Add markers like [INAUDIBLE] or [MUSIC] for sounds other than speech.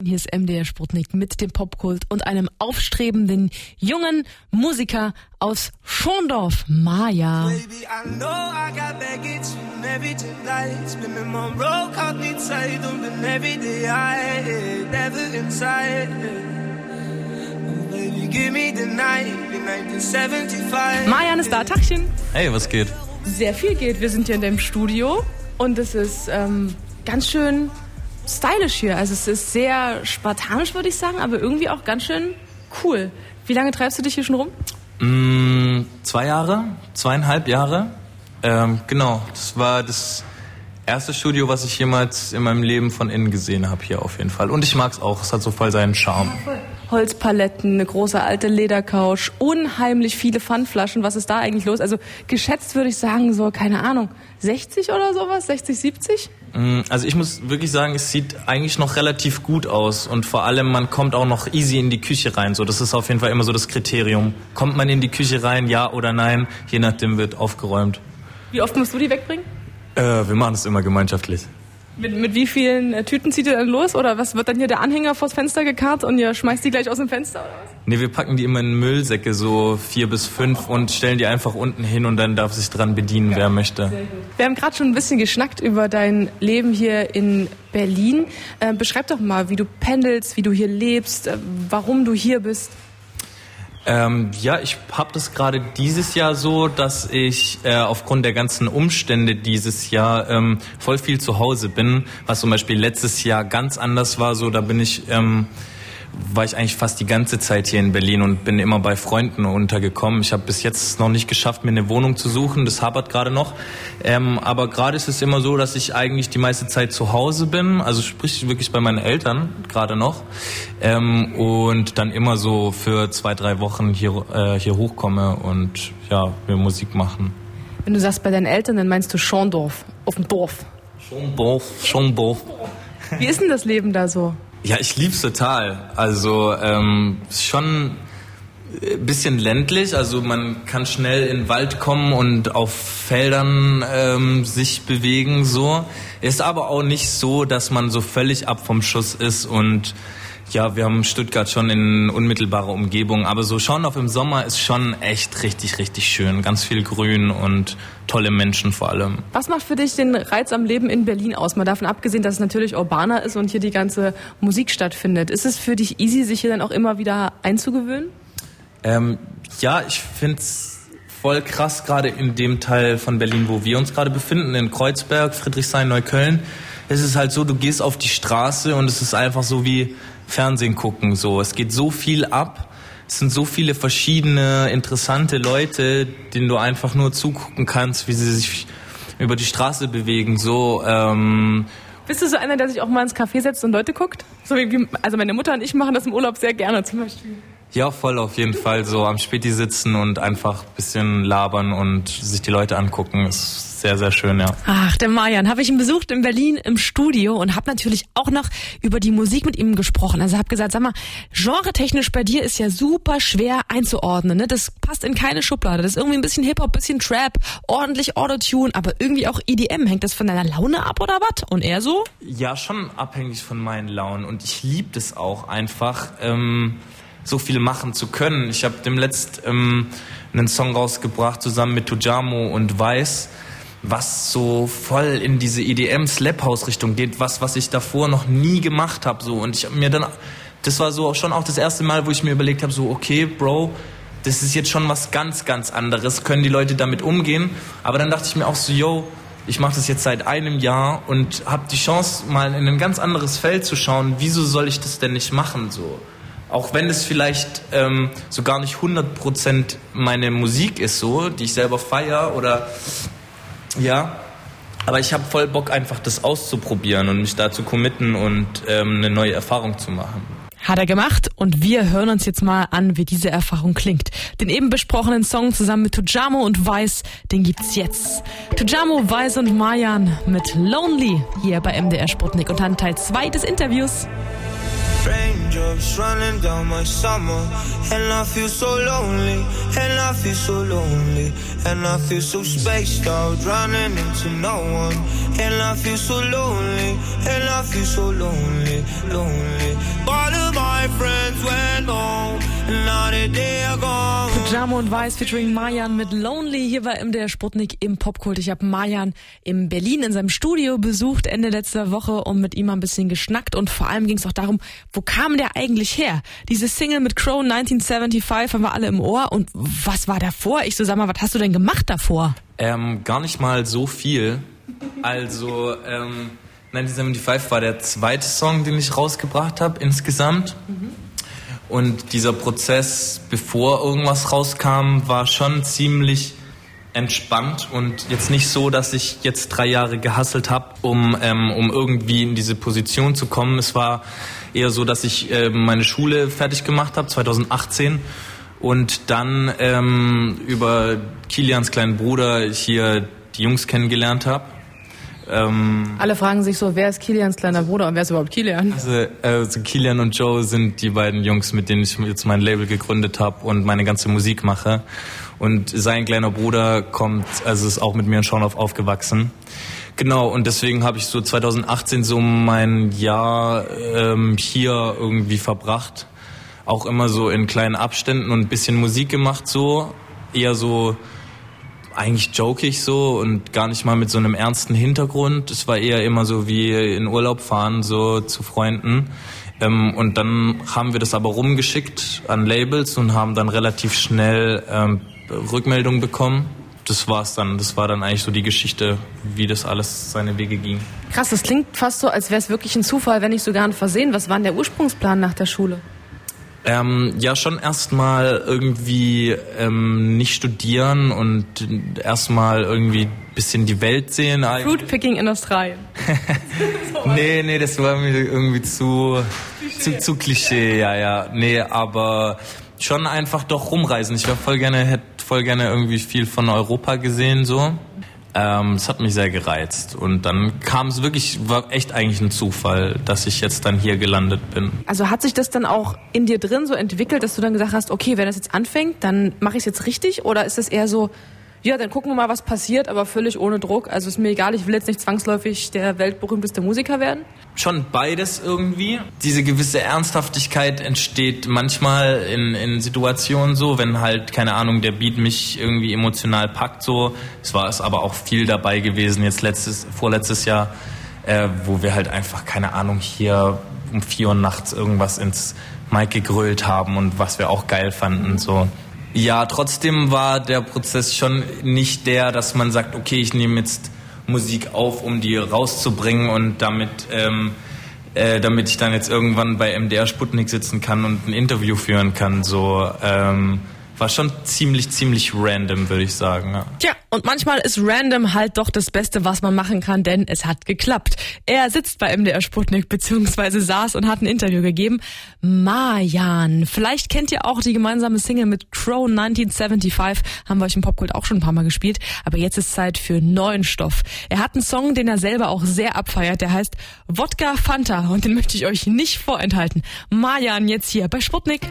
Hier ist MDR Sputnik mit dem Popkult und einem aufstrebenden jungen Musiker aus Schondorf, Maja. Baby, I know I got baggage from every night. Spinning my road, caught me tight on the every day I never inside. Baby, give me the night, in 1975. Mayan ist da, Tachchen. Hey, was geht? Sehr viel geht. Wir sind hier in deinem Studio und es ist ähm, ganz schön stylisch hier. Also es ist sehr spartanisch, würde ich sagen, aber irgendwie auch ganz schön cool. Wie lange treibst du dich hier schon rum? Mm, zwei Jahre, zweieinhalb Jahre. Ähm, genau, das war das erste Studio, was ich jemals in meinem Leben von innen gesehen habe hier auf jeden Fall. Und ich mag es auch, es hat so voll seinen Charme. Holzpaletten, eine große alte Ledercouch, unheimlich viele Pfandflaschen. Was ist da eigentlich los? Also geschätzt würde ich sagen, so, keine Ahnung, 60 oder sowas? 60, 70? Mm, also ich muss wirklich sagen, es sieht eigentlich noch relativ gut aus und vor allem man kommt auch noch easy in die Küche rein. So, das ist auf jeden Fall immer so das Kriterium. Kommt man in die Küche rein, ja oder nein? Je nachdem wird aufgeräumt. Wie oft musst du die wegbringen? Äh, wir machen es immer gemeinschaftlich. Mit, mit wie vielen äh, Tüten zieht ihr dann los? Oder was wird dann hier der Anhänger vors Fenster gekarrt und ihr schmeißt die gleich aus dem Fenster oder was? Nee, wir packen die immer in Müllsäcke, so vier bis fünf und stellen die einfach unten hin und dann darf sich dran bedienen, ja. wer möchte. Wir haben gerade schon ein bisschen geschnackt über dein Leben hier in Berlin. Äh, beschreib doch mal, wie du pendelst, wie du hier lebst, äh, warum du hier bist. Ähm, ja, ich habe das gerade dieses Jahr so, dass ich äh, aufgrund der ganzen Umstände dieses Jahr ähm, voll viel zu Hause bin, was zum Beispiel letztes Jahr ganz anders war. So, da bin ich ähm, war ich eigentlich fast die ganze Zeit hier in Berlin und bin immer bei Freunden untergekommen. Ich habe bis jetzt noch nicht geschafft, mir eine Wohnung zu suchen. Das hapert gerade noch. Ähm, aber gerade ist es immer so, dass ich eigentlich die meiste Zeit zu Hause bin. Also sprich wirklich bei meinen Eltern gerade noch. Ähm, und dann immer so für zwei, drei Wochen hier, äh, hier hochkomme und ja, wir Musik machen. Wenn du sagst bei deinen Eltern, dann meinst du Schondorf, auf dem Dorf. Schondorf, Schondorf. Wie ist denn das Leben da so? Ja, ich lieb's total. Also ähm, schon ein bisschen ländlich, also man kann schnell in den Wald kommen und auf Feldern ähm, sich bewegen so. Ist aber auch nicht so, dass man so völlig ab vom Schuss ist und ja, wir haben Stuttgart schon in unmittelbarer Umgebung, aber so schauen auf im Sommer ist schon echt richtig, richtig schön. Ganz viel Grün und tolle Menschen vor allem. Was macht für dich den Reiz am Leben in Berlin aus? Mal davon abgesehen, dass es natürlich urbaner ist und hier die ganze Musik stattfindet. Ist es für dich easy, sich hier dann auch immer wieder einzugewöhnen? Ähm, ja, ich finde es voll krass, gerade in dem Teil von Berlin, wo wir uns gerade befinden, in Kreuzberg, Friedrichshain, Neukölln. Es ist halt so, du gehst auf die Straße und es ist einfach so wie Fernsehen gucken. So, es geht so viel ab. Es sind so viele verschiedene interessante Leute, denen du einfach nur zugucken kannst, wie sie sich über die Straße bewegen. So. Ähm, bist du so einer, der sich auch mal ins Café setzt und Leute guckt? So wie, also meine Mutter und ich machen das im Urlaub sehr gerne zum Beispiel. Ja, voll auf jeden Fall. So am Späti sitzen und einfach ein bisschen labern und sich die Leute angucken. Ist sehr, sehr schön, ja. Ach, der Marian, habe ich ihn besucht in Berlin im Studio und habe natürlich auch noch über die Musik mit ihm gesprochen. Also habe gesagt, sag mal, genre-technisch bei dir ist ja super schwer einzuordnen. Ne? Das passt in keine Schublade. Das ist irgendwie ein bisschen Hip-Hop, bisschen Trap, ordentlich Autotune, aber irgendwie auch EDM. Hängt das von deiner Laune ab oder was? Und er so? Ja, schon abhängig von meinen Launen. Und ich liebe das auch einfach. Ähm so viel machen zu können. Ich habe dem letzt ähm, einen Song rausgebracht zusammen mit Tujamo und Weiß, was so voll in diese EDM Slap House Richtung geht, was was ich davor noch nie gemacht habe so und ich habe mir dann das war so schon auch das erste Mal, wo ich mir überlegt habe so okay, Bro, das ist jetzt schon was ganz ganz anderes, können die Leute damit umgehen, aber dann dachte ich mir auch so, yo, ich mache das jetzt seit einem Jahr und habe die Chance mal in ein ganz anderes Feld zu schauen, wieso soll ich das denn nicht machen so? Auch wenn es vielleicht ähm, so gar nicht 100% meine Musik ist, so, die ich selber feiere oder ja, aber ich habe voll Bock einfach das auszuprobieren und mich da zu committen und ähm, eine neue Erfahrung zu machen. Hat er gemacht und wir hören uns jetzt mal an, wie diese Erfahrung klingt. Den eben besprochenen Song zusammen mit Tujamo und Weiß, den gibt's jetzt. Tujamo, Weiß und Mayan mit Lonely hier bei MDR Sputnik und dann Teil 2 des Interviews. Raindrops running down my summer. And I feel so lonely, and I feel so lonely. And I feel so spaced out, running into no one. And I feel so lonely, and I feel so lonely, lonely. All of my friends went home, and now they are gone. Pyjama und Weiß featuring Mayan mit Lonely. Hier war MDR Sputnik im Popkult. Ich habe Mayan in Berlin in seinem Studio besucht Ende letzter Woche und mit ihm ein bisschen geschnackt. Und vor allem ging es auch darum, wo kam der eigentlich her? Diese Single mit Crow 1975 haben wir alle im Ohr. Und was war davor? Ich so, sag mal, was hast du denn gemacht davor? Ähm, gar nicht mal so viel. Also, ähm, 1975 war der zweite Song, den ich rausgebracht habe insgesamt. Mhm. Und dieser Prozess, bevor irgendwas rauskam, war schon ziemlich entspannt und jetzt nicht so, dass ich jetzt drei Jahre gehasselt habe, um, ähm, um irgendwie in diese Position zu kommen. Es war eher so, dass ich äh, meine Schule fertig gemacht habe, 2018 und dann ähm, über Kilians kleinen Bruder hier die Jungs kennengelernt habe ähm, Alle fragen sich so, wer ist Kilians kleiner Bruder und wer ist überhaupt Kilian? Also, also Kilian und Joe sind die beiden Jungs, mit denen ich jetzt mein Label gegründet habe und meine ganze Musik mache. Und sein kleiner Bruder kommt, also ist auch mit mir in Schorndorf aufgewachsen. Genau, und deswegen habe ich so 2018 so mein Jahr ähm, hier irgendwie verbracht. Auch immer so in kleinen Abständen und ein bisschen Musik gemacht so. Eher so eigentlich jokig so und gar nicht mal mit so einem ernsten Hintergrund. Es war eher immer so wie in Urlaub fahren, so zu Freunden. Ähm, und dann haben wir das aber rumgeschickt an Labels und haben dann relativ schnell ähm, Rückmeldungen bekommen. Das war's dann. Das war dann eigentlich so die Geschichte, wie das alles seine Wege ging. Krass, das klingt fast so, als wäre es wirklich ein Zufall, wenn nicht sogar ein Versehen. Was war denn der Ursprungsplan nach der Schule? Ähm, ja, schon erstmal irgendwie ähm, nicht studieren und erstmal irgendwie ein bisschen die Welt sehen. Fruitpicking in Australien. [LAUGHS] [LAUGHS] nee, nee, das war mir irgendwie zu, zu, zu Klischee, ja, ja. Nee, aber schon einfach doch rumreisen. Ich wäre voll gerne, hätte voll gerne irgendwie viel von Europa gesehen, so. Ähm, das hat mich sehr gereizt. Und dann kam es wirklich, war echt eigentlich ein Zufall, dass ich jetzt dann hier gelandet bin. Also hat sich das dann auch in dir drin so entwickelt, dass du dann gesagt hast, okay, wenn das jetzt anfängt, dann mache ich es jetzt richtig? Oder ist es eher so, ja, dann gucken wir mal, was passiert, aber völlig ohne Druck. Also ist mir egal, ich will jetzt nicht zwangsläufig der weltberühmteste Musiker werden. Schon beides irgendwie. Diese gewisse Ernsthaftigkeit entsteht manchmal in, in Situationen so, wenn halt, keine Ahnung, der Beat mich irgendwie emotional packt so. Es war es aber auch viel dabei gewesen, jetzt letztes, vorletztes Jahr, äh, wo wir halt einfach, keine Ahnung, hier um vier Uhr nachts irgendwas ins Mike gegrölt haben und was wir auch geil fanden, so. Ja, trotzdem war der Prozess schon nicht der, dass man sagt, okay, ich nehme jetzt Musik auf, um die rauszubringen und damit, ähm, äh, damit ich dann jetzt irgendwann bei MDR Sputnik sitzen kann und ein Interview führen kann. So, ähm, war schon ziemlich, ziemlich random, würde ich sagen. Ja. Tja, und manchmal ist random halt doch das Beste, was man machen kann, denn es hat geklappt. Er sitzt bei MDR Sputnik, beziehungsweise saß und hat ein Interview gegeben. Mayan. Vielleicht kennt ihr auch die gemeinsame Single mit Crow 1975. Haben wir euch im Popkult auch schon ein paar Mal gespielt. Aber jetzt ist Zeit für neuen Stoff. Er hat einen Song, den er selber auch sehr abfeiert. Der heißt Wodka Fanta. Und den möchte ich euch nicht vorenthalten. Mayan jetzt hier bei Sputnik.